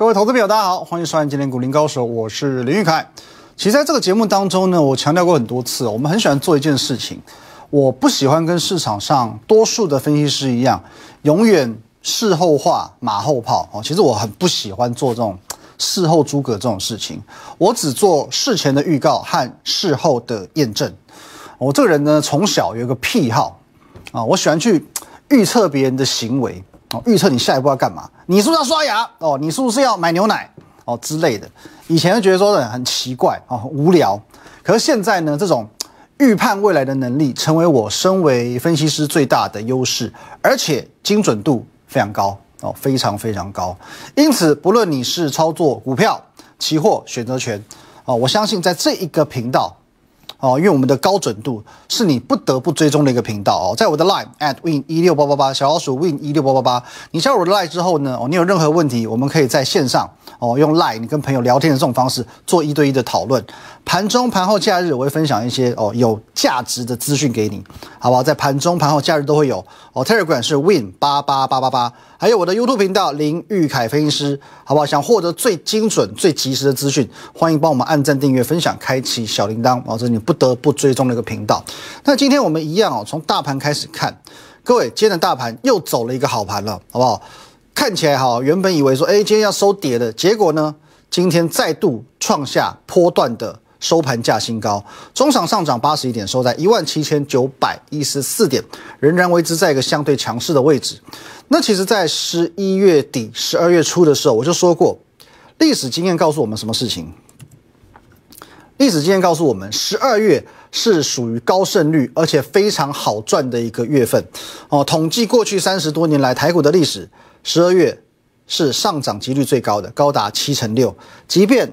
各位投资朋友，大家好，欢迎收看今天股林高手，我是林玉凯。其实在这个节目当中呢，我强调过很多次，我们很喜欢做一件事情，我不喜欢跟市场上多数的分析师一样，永远事后话马后炮哦。其实我很不喜欢做这种事后诸葛这种事情，我只做事前的预告和事后的验证。我这个人呢，从小有一个癖好啊，我喜欢去预测别人的行为。哦，预测你下一步要干嘛？你是不是要刷牙？哦，你是不是要买牛奶？哦之类的。以前就觉得说的很奇怪哦，很无聊。可是现在呢，这种预判未来的能力，成为我身为分析师最大的优势，而且精准度非常高哦，非常非常高。因此，不论你是操作股票、期货、选择权，哦，我相信在这一个频道。哦，因为我们的高准度是你不得不追踪的一个频道哦，在我的 line at win 一六八八八小老鼠 win 一六八八八，你加入我的 line 之后呢，哦，你有任何问题，我们可以在线上哦，用 line 你跟朋友聊天的这种方式做一对一的讨论。盘中、盘后、假日，我会分享一些哦有价值的资讯给你，好不好？在盘中、盘后、假日都会有哦。Telegram 是 win 八八八八八，还有我的 YouTube 频道林玉凯分析师，好不好？想获得最精准、最及时的资讯，欢迎帮我们按赞、订阅、分享、开启小铃铛哦，这是你不得不追踪的一个频道。那今天我们一样哦，从大盘开始看，各位，今天的大盘又走了一个好盘了，好不好？看起来哈，原本以为说，哎，今天要收跌的，结果呢，今天再度创下波段的。收盘价新高，中场上涨八十一点，收在一万七千九百一十四点，仍然维持在一个相对强势的位置。那其实，在十一月底、十二月初的时候，我就说过，历史经验告诉我们什么事情？历史经验告诉我们，十二月是属于高胜率而且非常好赚的一个月份。哦，统计过去三十多年来台股的历史，十二月是上涨几率最高的，高达七成六。即便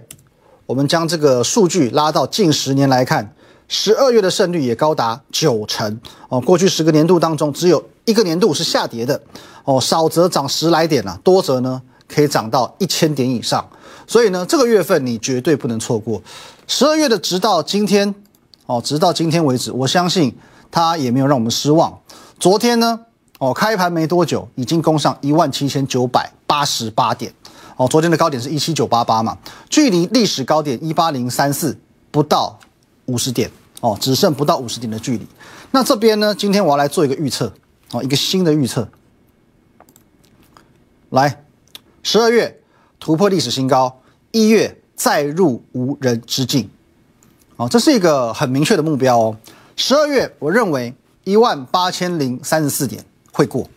我们将这个数据拉到近十年来看，十二月的胜率也高达九成哦。过去十个年度当中，只有一个年度是下跌的哦，少则涨十来点啊，多则呢可以涨到一千点以上。所以呢，这个月份你绝对不能错过。十二月的直到今天哦，直到今天为止，我相信它也没有让我们失望。昨天呢，哦，开盘没多久，已经攻上一万七千九百八十八点。哦，昨天的高点是一七九八八嘛，距离历史高点一八零三四不到五十点哦，只剩不到五十点的距离。那这边呢，今天我要来做一个预测哦，一个新的预测。来，十二月突破历史新高，一月再入无人之境。哦，这是一个很明确的目标哦。十二月我认为一万八千零三十四点会过，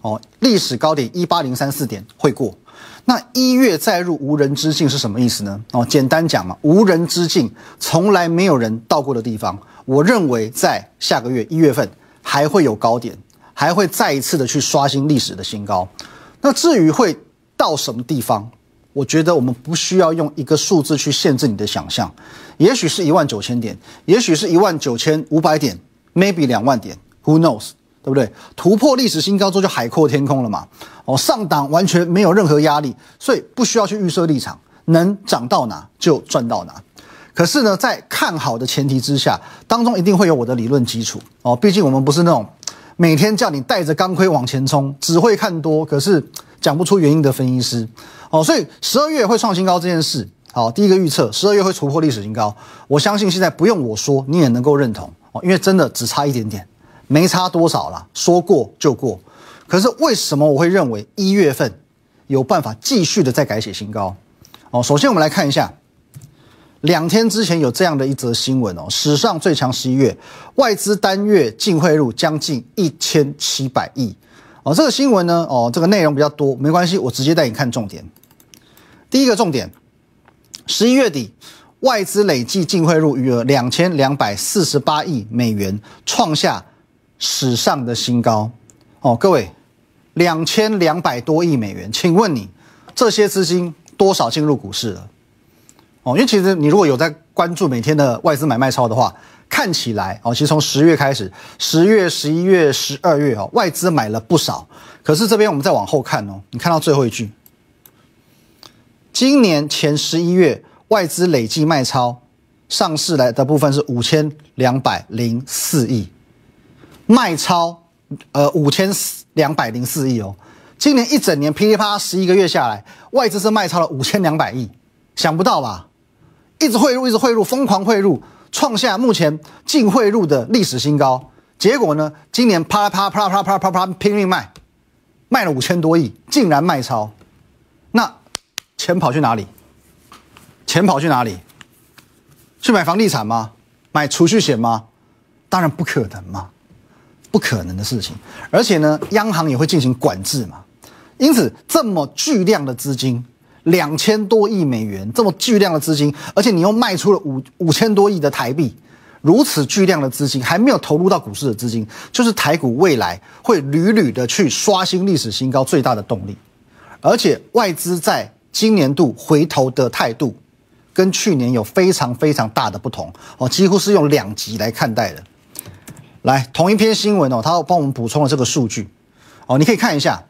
哦，历史高点一八零三四点会过。那一月再入无人之境是什么意思呢？哦，简单讲嘛，无人之境，从来没有人到过的地方。我认为在下个月一月份还会有高点，还会再一次的去刷新历史的新高。那至于会到什么地方，我觉得我们不需要用一个数字去限制你的想象，也许是一万九千点，也许是一万九千五百点，maybe 两万点，Who knows？对不对？突破历史新高之后就海阔天空了嘛？哦，上档完全没有任何压力，所以不需要去预设立场，能涨到哪就赚到哪。可是呢，在看好的前提之下，当中一定会有我的理论基础哦。毕竟我们不是那种每天叫你带着钢盔往前冲，只会看多，可是讲不出原因的分析师哦。所以十二月会创新高这件事，好，第一个预测十二月会突破历史新高，我相信现在不用我说，你也能够认同哦，因为真的只差一点点。没差多少了，说过就过。可是为什么我会认为一月份有办法继续的再改写新高？哦，首先我们来看一下，两天之前有这样的一则新闻哦，史上最强十一月外资单月净汇入将近一千七百亿。哦，这个新闻呢，哦，这个内容比较多，没关系，我直接带你看重点。第一个重点，十一月底外资累计净汇入余额两千两百四十八亿美元，创下。史上的新高哦，各位，两千两百多亿美元，请问你这些资金多少进入股市了？哦，因为其实你如果有在关注每天的外资买卖超的话，看起来哦，其实从十月开始，十月、十一月、十二月哦，外资买了不少。可是这边我们再往后看哦，你看到最后一句，今年前十一月外资累计卖超上市来的部分是五千两百零四亿。卖超，呃，五千两百零四亿哦，今年一整年噼里啪啦十一个月下来，外资是卖超了五千两百亿，想不到吧？一直汇入，一直汇入，疯狂汇入，创下目前净汇入的历史新高。结果呢，今年啪啦啪啪啪啪啪拼命卖，卖了五千多亿，竟然卖超。那钱跑去哪里？钱跑去哪里？去买房地产吗？买储蓄险吗？当然不可能嘛，不可能的事情。而且呢，央行也会进行管制嘛。因此，这么巨量的资金，两千多亿美元，这么巨量的资金，而且你又卖出了五五千多亿的台币，如此巨量的资金还没有投入到股市的资金，就是台股未来会屡屡的去刷新历史新高最大的动力。而且外资在今年度回头的态度，跟去年有非常非常大的不同哦，几乎是用两极来看待的。来，同一篇新闻哦，他帮我们补充了这个数据哦，你可以看一下。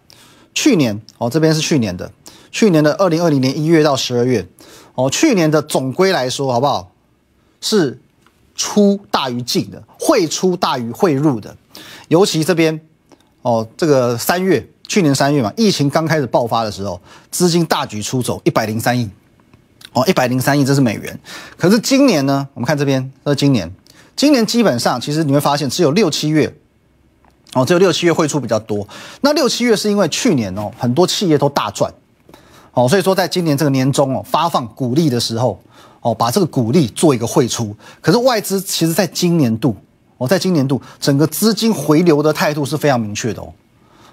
去年哦，这边是去年的，去年的二零二零年一月到十二月，哦，去年的总归来说好不好？是出大于进的，汇出大于汇入的，尤其这边哦，这个三月，去年三月嘛，疫情刚开始爆发的时候，资金大举出走一百零三亿，哦，一百零三亿这是美元，可是今年呢，我们看这边，这是今年，今年基本上其实你会发现只有六七月。哦，只有六七月汇出比较多。那六七月是因为去年哦，很多企业都大赚，哦，所以说在今年这个年终哦，发放股利的时候，哦，把这个股利做一个汇出。可是外资其实在今年度，哦，在今年度整个资金回流的态度是非常明确的哦。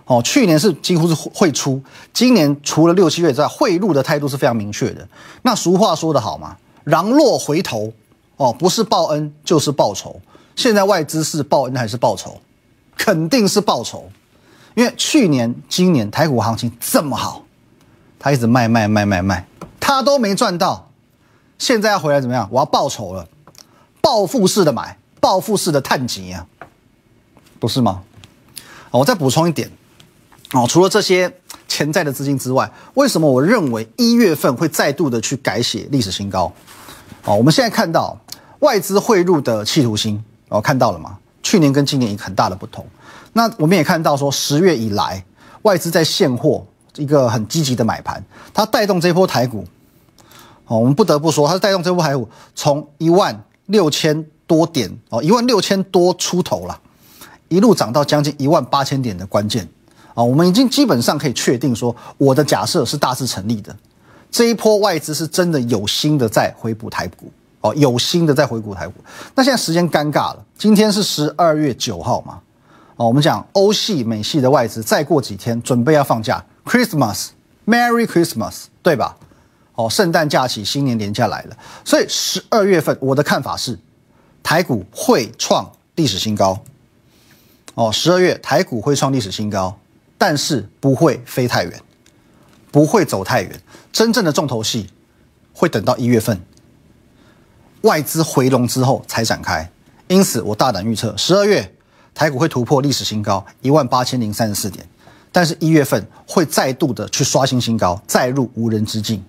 哦，去年是几乎是汇出，今年除了六七月之外，汇入的态度是非常明确的。那俗话说得好嘛，狼若回头，哦，不是报恩就是报仇。现在外资是报恩还是报仇？肯定是报酬，因为去年、今年台股行情这么好，他一直卖卖卖卖卖，他都没赚到，现在要回来怎么样？我要报仇了，报复式的买，报复式的探底啊，不是吗？我再补充一点，哦，除了这些潜在的资金之外，为什么我认为一月份会再度的去改写历史新高？哦，我们现在看到外资汇入的企图心，哦，看到了吗？去年跟今年一个很大的不同，那我们也看到说十月以来外资在现货一个很积极的买盘，它带动这波台股，哦，我们不得不说它是带动这波台股从一万六千多点哦，一万六千多出头了，一路涨到将近一万八千点的关键。啊，我们已经基本上可以确定说我的假设是大致成立的，这一波外资是真的有心的在回补台股。哦，有心的在回补台股，那现在时间尴尬了。今天是十二月九号嘛？哦，我们讲欧系、美系的外资，再过几天准备要放假，Christmas，Merry Christmas，对吧？哦，圣诞假期、新年年假来了，所以十二月份我的看法是，台股会创历史新高。哦，十二月台股会创历史新高，但是不会飞太远，不会走太远，真正的重头戏会等到一月份。外资回笼之后才展开，因此我大胆预测，十二月台股会突破历史新高一万八千零三十四点，但是一月份会再度的去刷新新高，再入无人之境。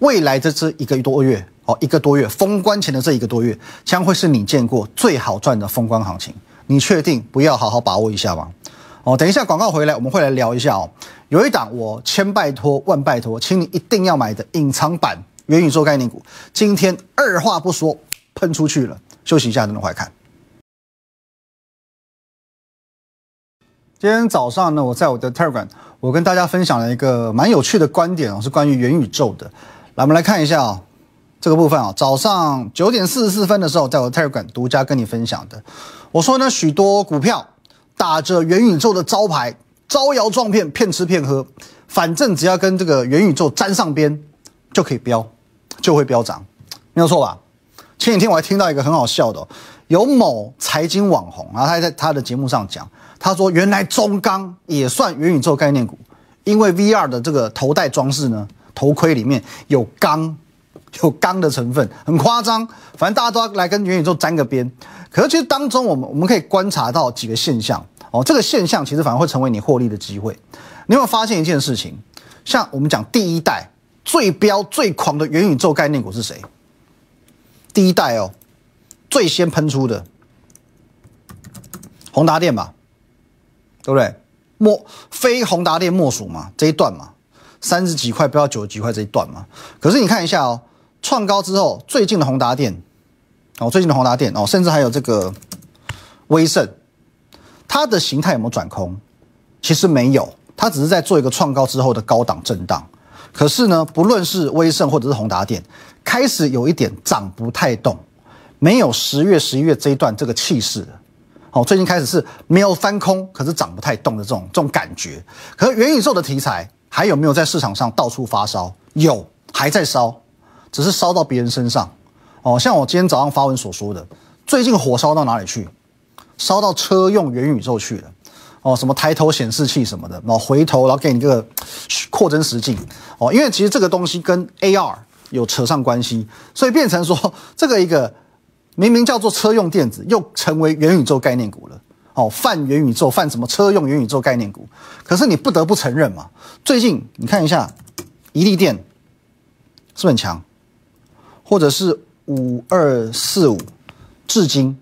未来的这一个多月，哦，一个多月封关前的这一个多月，将会是你见过最好赚的封关行情。你确定不要好好把握一下吗？哦，等一下广告回来，我们会来聊一下哦。有一档我千拜托万拜托，请你一定要买的隐藏版。元宇宙概念股今天二话不说喷出去了，休息一下，等会看。今天早上呢，我在我的 Telegram，我跟大家分享了一个蛮有趣的观点哦，是关于元宇宙的。来，我们来看一下啊，这个部分啊，早上九点四十四分的时候，在我 Telegram 独家跟你分享的。我说呢，许多股票打着元宇宙的招牌，招摇撞骗，骗吃骗喝，反正只要跟这个元宇宙沾上边。就可以飙，就会飙涨，没有错吧？前几天我还听到一个很好笑的，有某财经网红，然后他在他的节目上讲，他说原来中钢也算元宇宙概念股，因为 VR 的这个头戴装饰呢，头盔里面有钢，有钢的成分，很夸张。反正大家都要来跟元宇宙沾个边。可是其实当中，我们我们可以观察到几个现象哦，这个现象其实反而会成为你获利的机会。你有没有发现一件事情？像我们讲第一代。最标最狂的元宇宙概念股是谁？第一代哦，最先喷出的宏达电吧，对不对？莫非宏达电莫属嘛这一段嘛，三十几块不要九十几块这一段嘛。可是你看一下哦，创高之后，最近的宏达电，哦，最近的宏达电哦，甚至还有这个威盛，它的形态有没有转空？其实没有，它只是在做一个创高之后的高档震荡。可是呢，不论是威盛或者是宏达电，开始有一点涨不太动，没有十月、十一月这一段这个气势了。哦，最近开始是没有翻空，可是涨不太动的这种这种感觉。可是元宇宙的题材还有没有在市场上到处发烧？有，还在烧，只是烧到别人身上。哦，像我今天早上发文所说的，最近火烧到哪里去？烧到车用元宇宙去了。哦，什么抬头显示器什么的，然后回头，然后给你这个 扩增实境。哦，因为其实这个东西跟 AR 有扯上关系，所以变成说 这个一个。明明叫做车用电子，又成为元宇宙概念股了。哦，泛元宇宙，泛什么车用元宇宙概念股？可是你不得不承认嘛，最近你看一下，一利电是很强，或者是五二四五，至今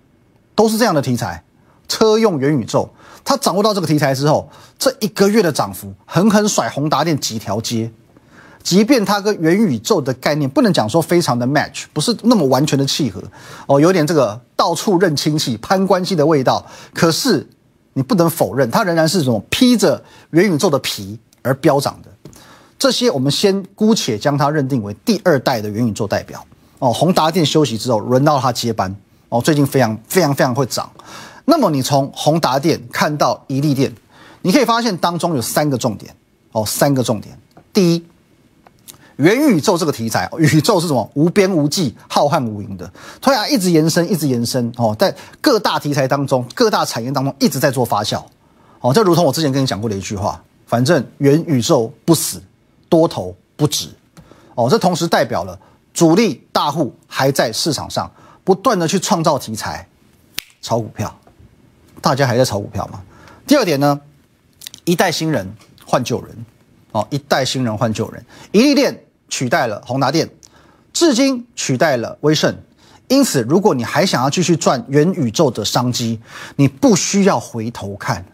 都是这样的题材，车用元宇宙。他掌握到这个题材之后，这一个月的涨幅，狠狠甩宏达电几条街。即便它跟元宇宙的概念不能讲说非常的 match，不是那么完全的契合，哦，有点这个到处认亲戚、攀关系的味道。可是你不能否认，它仍然是这种披着元宇宙的皮而飙涨的。这些我们先姑且将它认定为第二代的元宇宙代表。哦，宏达电休息之后，轮到它接班。哦，最近非常非常非常会涨。那么你从宏达电看到一利电，你可以发现当中有三个重点。哦，三个重点。第一。元宇宙这个题材，宇宙是什么？无边无际、浩瀚无垠的，所以啊，一直延伸，一直延伸哦，在各大题材当中、各大产业当中一直在做发酵。哦，就如同我之前跟你讲过的一句话：，反正元宇宙不死，多头不止。哦，这同时代表了主力大户还在市场上不断的去创造题材，炒股票，大家还在炒股票吗？第二点呢，一代新人换旧人，哦，一代新人换旧人，一利电。取代了宏达电，至今取代了威盛，因此，如果你还想要继续赚元宇宙的商机，你不需要回头看，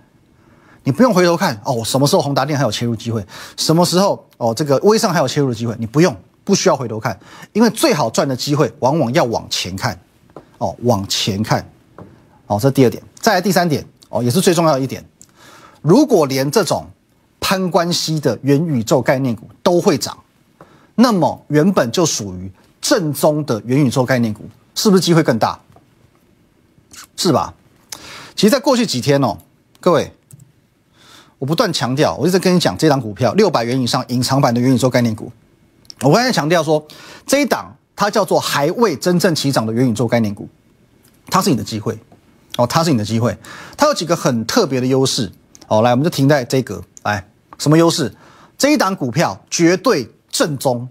你不用回头看哦，什么时候宏达电还有切入机会？什么时候哦，这个威盛还有切入的机会？你不用，不需要回头看，因为最好赚的机会往往要往前看，哦，往前看，哦，这第二点。再来第三点，哦，也是最重要的一点，如果连这种攀关系的元宇宙概念股都会涨。那么原本就属于正宗的元宇宙概念股，是不是机会更大？是吧？其实，在过去几天哦，各位，我不断强调，我一直跟你讲，这档股票六百元以上隐藏版的元宇宙概念股，我刚才强调说，这一档它叫做还未真正起涨的元宇宙概念股，它是你的机会哦，它是你的机会，它有几个很特别的优势哦，来，我们就停在这个，来，什么优势？这一档股票绝对。正宗，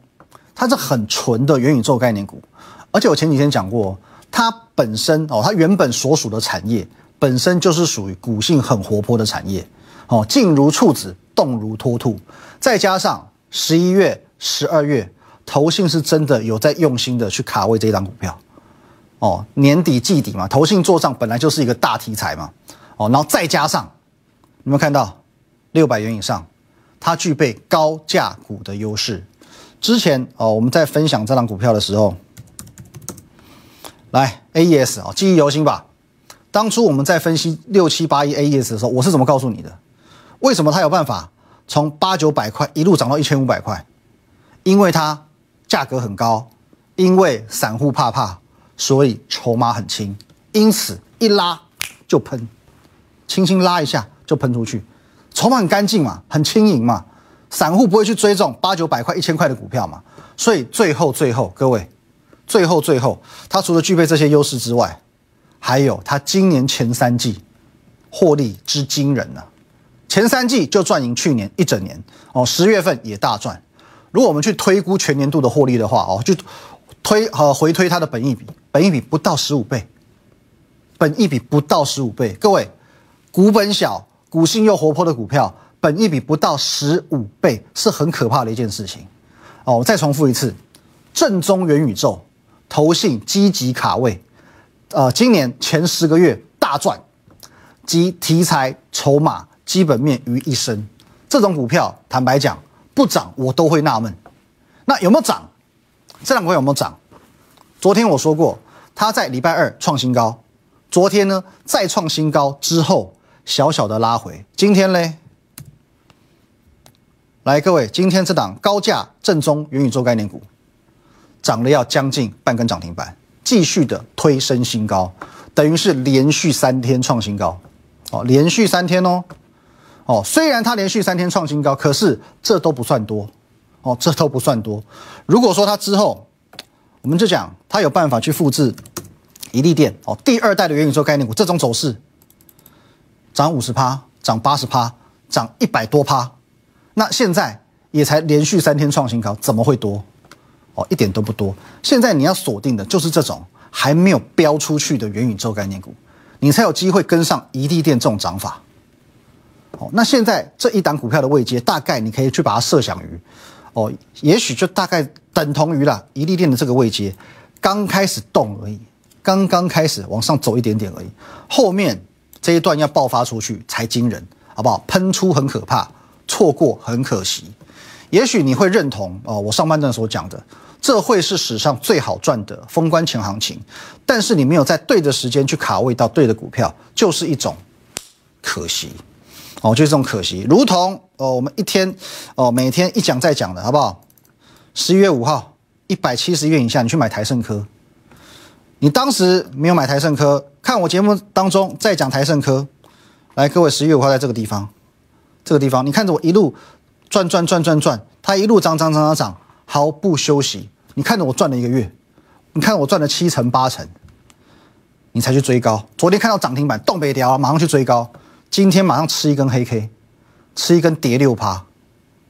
它是很纯的元宇宙概念股，而且我前几天讲过，它本身哦，它原本所属的产业本身就是属于股性很活泼的产业，哦，静如处子，动如脱兔，再加上十一月、十二月，投信是真的有在用心的去卡位这一张股票，哦，年底季底嘛，投信做账本来就是一个大题材嘛，哦，然后再加上，有没有看到六百元以上，它具备高价股的优势。之前哦，我们在分享这档股票的时候，来 A E S 哦，记忆犹新吧。当初我们在分析六七八一 A E S 的时候，我是怎么告诉你的？为什么它有办法从八九百块一路涨到一千五百块？因为它价格很高，因为散户怕怕，所以筹码很轻，因此一拉就喷，轻轻拉一下就喷出去，筹码很干净嘛，很轻盈嘛。散户不会去追这种八九百块、一千块的股票嘛？所以最后最后，各位，最后最后，它除了具备这些优势之外，还有它今年前三季获利之惊人呢。前三季就赚赢去年一整年哦，十月份也大赚。如果我们去推估全年度的获利的话哦，就推呃回推它的本益比，本益比不到十五倍，本益比不到十五倍。各位，股本小、股性又活泼的股票。本益比不到十五倍是很可怕的一件事情，哦，我再重复一次，正宗元宇宙，投信积极卡位，呃，今年前十个月大赚，集题材筹码基本面于一身，这种股票坦白讲不涨我都会纳闷。那有没有涨？这两股有没有涨？昨天我说过，它在礼拜二创新高，昨天呢再创新高之后小小的拉回，今天嘞，来各位，今天这档高价正宗元宇宙概念股涨了要将近半根涨停板，继续的推升新高，等于是连续三天创新高，哦，连续三天哦，哦，虽然它连续三天创新高，可是这都不算多。哦，这都不算多。如果说它之后，我们就讲它有办法去复制一利电哦，第二代的元宇宙概念股这种走势，涨五十趴，涨八十趴，涨一百多趴，那现在也才连续三天创新高，怎么会多？哦，一点都不多。现在你要锁定的就是这种还没有飙出去的元宇宙概念股，你才有机会跟上一利电这种涨法。哦，那现在这一档股票的位阶，大概你可以去把它设想于。哦，也许就大概等同于了一利店的这个位阶，刚开始动而已，刚刚开始往上走一点点而已，后面这一段要爆发出去才惊人，好不好？喷出很可怕，错过很可惜。也许你会认同哦，我上半段所讲的，这会是史上最好赚的封关前行情，但是你没有在对的时间去卡位到对的股票，就是一种可惜。哦，就是这种可惜，如同哦，我们一天哦，每天一讲再讲的好不好？十一月五号，一百七十元以下，你去买台盛科。你当时没有买台盛科，看我节目当中再讲台盛科。来，各位，十一月五号在这个地方，这个地方，你看着我一路转转转转转，它一路涨涨涨涨涨，毫不休息。你看着我赚了一个月，你看我赚了七成八成，你才去追高。昨天看到涨停板，动北调，马上去追高。今天马上吃一根黑 K，吃一根跌六趴，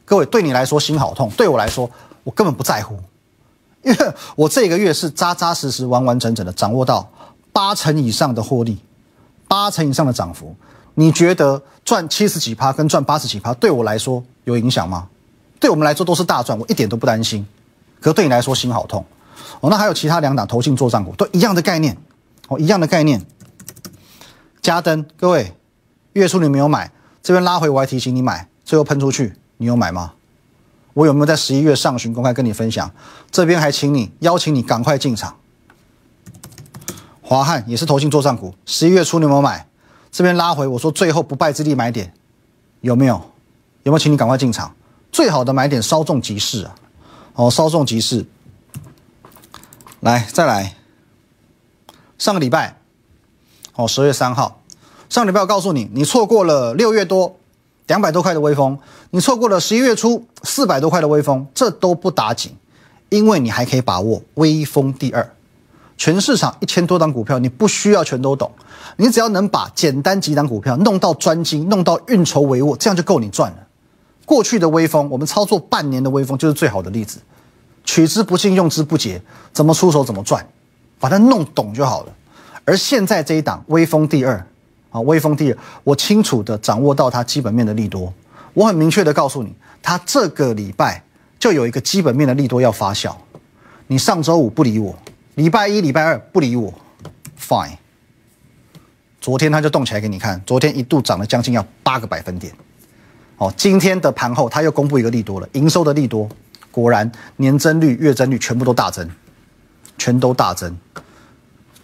各位对你来说心好痛，对我来说我根本不在乎，因为我这个月是扎扎实实、完完整整的掌握到八成以上的获利，八成以上的涨幅。你觉得赚七十几趴跟赚八十几趴对我来说有影响吗？对我们来说都是大赚，我一点都不担心。可对你来说心好痛哦。那还有其他两档投信做账股都一样的概念哦，一样的概念。加登，各位。月初你没有买，这边拉回我还提醒你买，最后喷出去，你有买吗？我有没有在十一月上旬公开跟你分享？这边还请你邀请你赶快进场。华汉也是投信做账股，十一月初你有没有买？这边拉回我说最后不败之地买点，有没有？有没有请你赶快进场？最好的买点稍纵即逝啊！哦，稍纵即逝。来，再来，上个礼拜，哦，十月三号。上礼拜我告诉你，你错过了六月多两百多块的微风，你错过了十一月初四百多块的微风，这都不打紧，因为你还可以把握微风第二。全市场一千多档股票，你不需要全都懂，你只要能把简单几档股票弄到专精，弄到运筹帷幄，这样就够你赚了。过去的微风，我们操作半年的微风就是最好的例子，取之不尽，用之不竭，怎么出手怎么赚，把它弄懂就好了。而现在这一档微风第二。啊，微风第二，我清楚的掌握到它基本面的利多，我很明确的告诉你，它这个礼拜就有一个基本面的利多要发酵。你上周五不理我，礼拜一、礼拜二不理我，fine。昨天它就动起来给你看，昨天一度涨了将近要八个百分点。哦，今天的盘后它又公布一个利多了，营收的利多，果然年增率、月增率全部都大增，全都大增。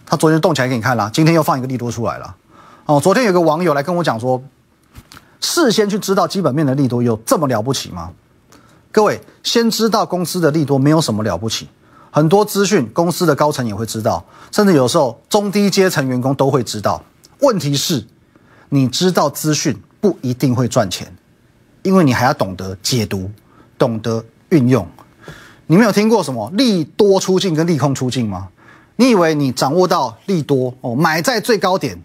它昨天动起来给你看了，今天又放一个利多出来了。哦，昨天有个网友来跟我讲说，事先去知道基本面的利多有这么了不起吗？各位，先知道公司的利多没有什么了不起，很多资讯公司的高层也会知道，甚至有时候中低阶层员工都会知道。问题是，你知道资讯不一定会赚钱，因为你还要懂得解读，懂得运用。你没有听过什么利多出境跟利空出境吗？你以为你掌握到利多哦，买在最高点？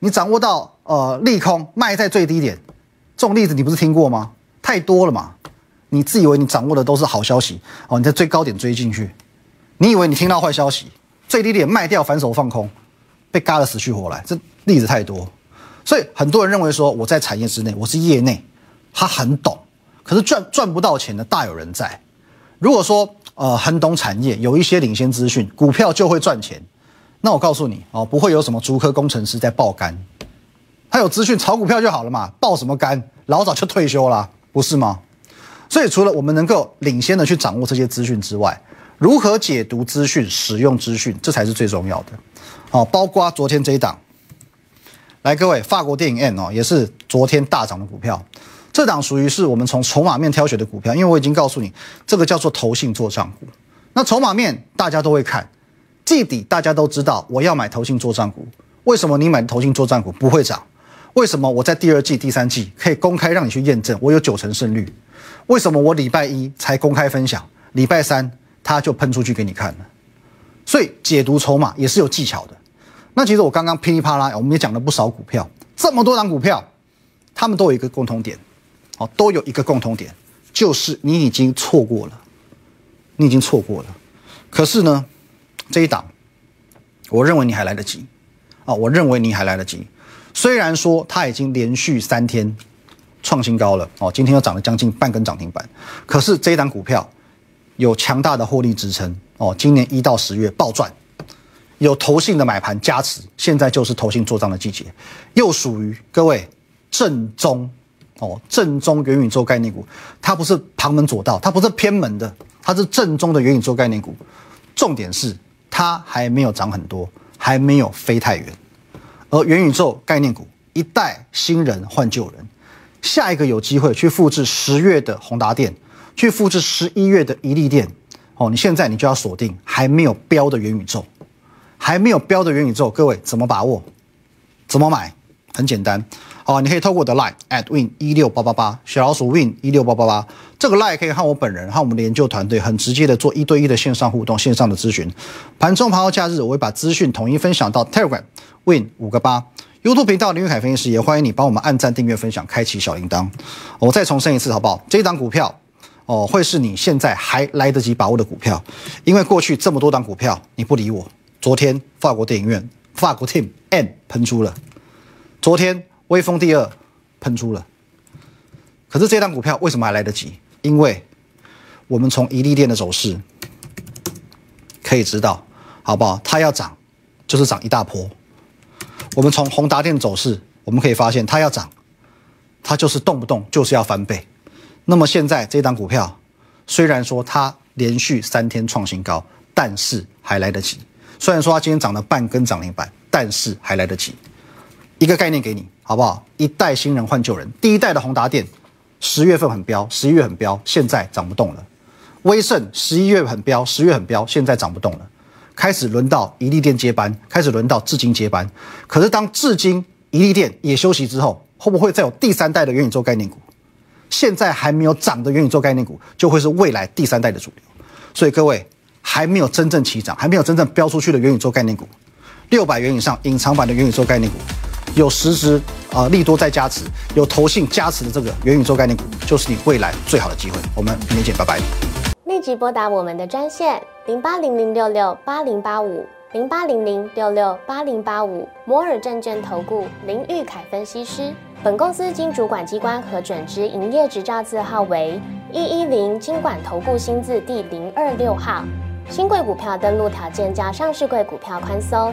你掌握到呃利空卖在最低点，这种例子你不是听过吗？太多了嘛！你自以为你掌握的都是好消息哦，你在最高点追进去，你以为你听到坏消息，最低点卖掉反手放空，被嘎得死去活来，这例子太多。所以很多人认为说我在产业之内，我是业内，他很懂，可是赚赚不到钱的大有人在。如果说呃很懂产业，有一些领先资讯，股票就会赚钱。那我告诉你哦，不会有什么足科工程师在爆肝，他有资讯炒股票就好了嘛，爆什么肝？老早就退休了，不是吗？所以除了我们能够领先的去掌握这些资讯之外，如何解读资讯、使用资讯，这才是最重要的。哦，包括昨天这一档，来各位，法国电影 N 哦，也是昨天大涨的股票。这档属于是我们从筹码面挑选的股票，因为我已经告诉你，这个叫做投信做账股。那筹码面大家都会看，季底大家都知道，我要买投信做账股。为什么你买投信做账股不会涨？为什么我在第二季、第三季可以公开让你去验证，我有九成胜率？为什么我礼拜一才公开分享，礼拜三它就喷出去给你看了？所以解读筹码也是有技巧的。那其实我刚刚噼里啪啦，我们也讲了不少股票，这么多档股票，他们都有一个共同点。哦，都有一个共同点，就是你已经错过了，你已经错过了。可是呢，这一档，我认为你还来得及。啊，我认为你还来得及。虽然说它已经连续三天创新高了，哦，今天又涨了将近半根涨停板。可是这一档股票有强大的获利支撑，哦，今年一到十月暴赚，有投信的买盘加持，现在就是投信做账的季节，又属于各位正宗。哦，正宗元宇宙概念股，它不是旁门左道，它不是偏门的，它是正宗的元宇宙概念股。重点是它还没有涨很多，还没有飞太远。而元宇宙概念股一代新人换旧人，下一个有机会去复制十月的宏达电，去复制十一月的一利电。哦，你现在你就要锁定还没有标的元宇宙，还没有标的元宇宙，各位怎么把握？怎么买？很简单。好，你可以透过我的 line at win 一六八八八小老鼠 win 一六八八八这个 line 可以和我本人和我们的研究团队很直接的做一对一的线上互动、线上的咨询。盘中、盘后、假日，我会把资讯统一分享到 Telegram win 五个八 YouTube 频道林玉凯分析师，也欢迎你帮我们按赞、订阅、分享、开启小铃铛。我再重申一次，好不好？这一档股票哦，会是你现在还来得及把握的股票，因为过去这么多档股票你不理我。昨天法国电影院法国 Team n 喷出了，昨天。威风第二喷出了，可是这张股票为什么还来得及？因为我们从一利店的走势可以知道，好不好？它要涨就是涨一大波。我们从宏达电的走势，我们可以发现它要涨，它就是动不动就是要翻倍。那么现在这张股票虽然说它连续三天创新高，但是还来得及。虽然说它今天涨了半根涨停板，但是还来得及。一个概念给你，好不好？一代新人换旧人，第一代的宏达电，十月份很飙，十一月很飙，现在涨不动了。威盛十一月很飙，十月很飙，现在涨不动了。开始轮到一利电接班，开始轮到至今接班。可是当至今一利电也休息之后，会不会再有第三代的元宇宙概念股？现在还没有涨的元宇宙概念股，就会是未来第三代的主流。所以各位还没有真正起涨，还没有真正飙出去的元宇宙概念股，六百元以上隐藏版的元宇宙概念股。有实时啊利多在加持，有投信加持的这个元宇宙概念股，就是你未来最好的机会。我们明天见，拜拜。立即拨打我们的专线零八零零六六八零八五零八零零六六八零八五摩尔证券投顾林玉凯分析师。本公司经主管机关核准之营业执照字号为一一零金管投顾新字第零二六号。新贵股票登录条件较上市贵股票宽松。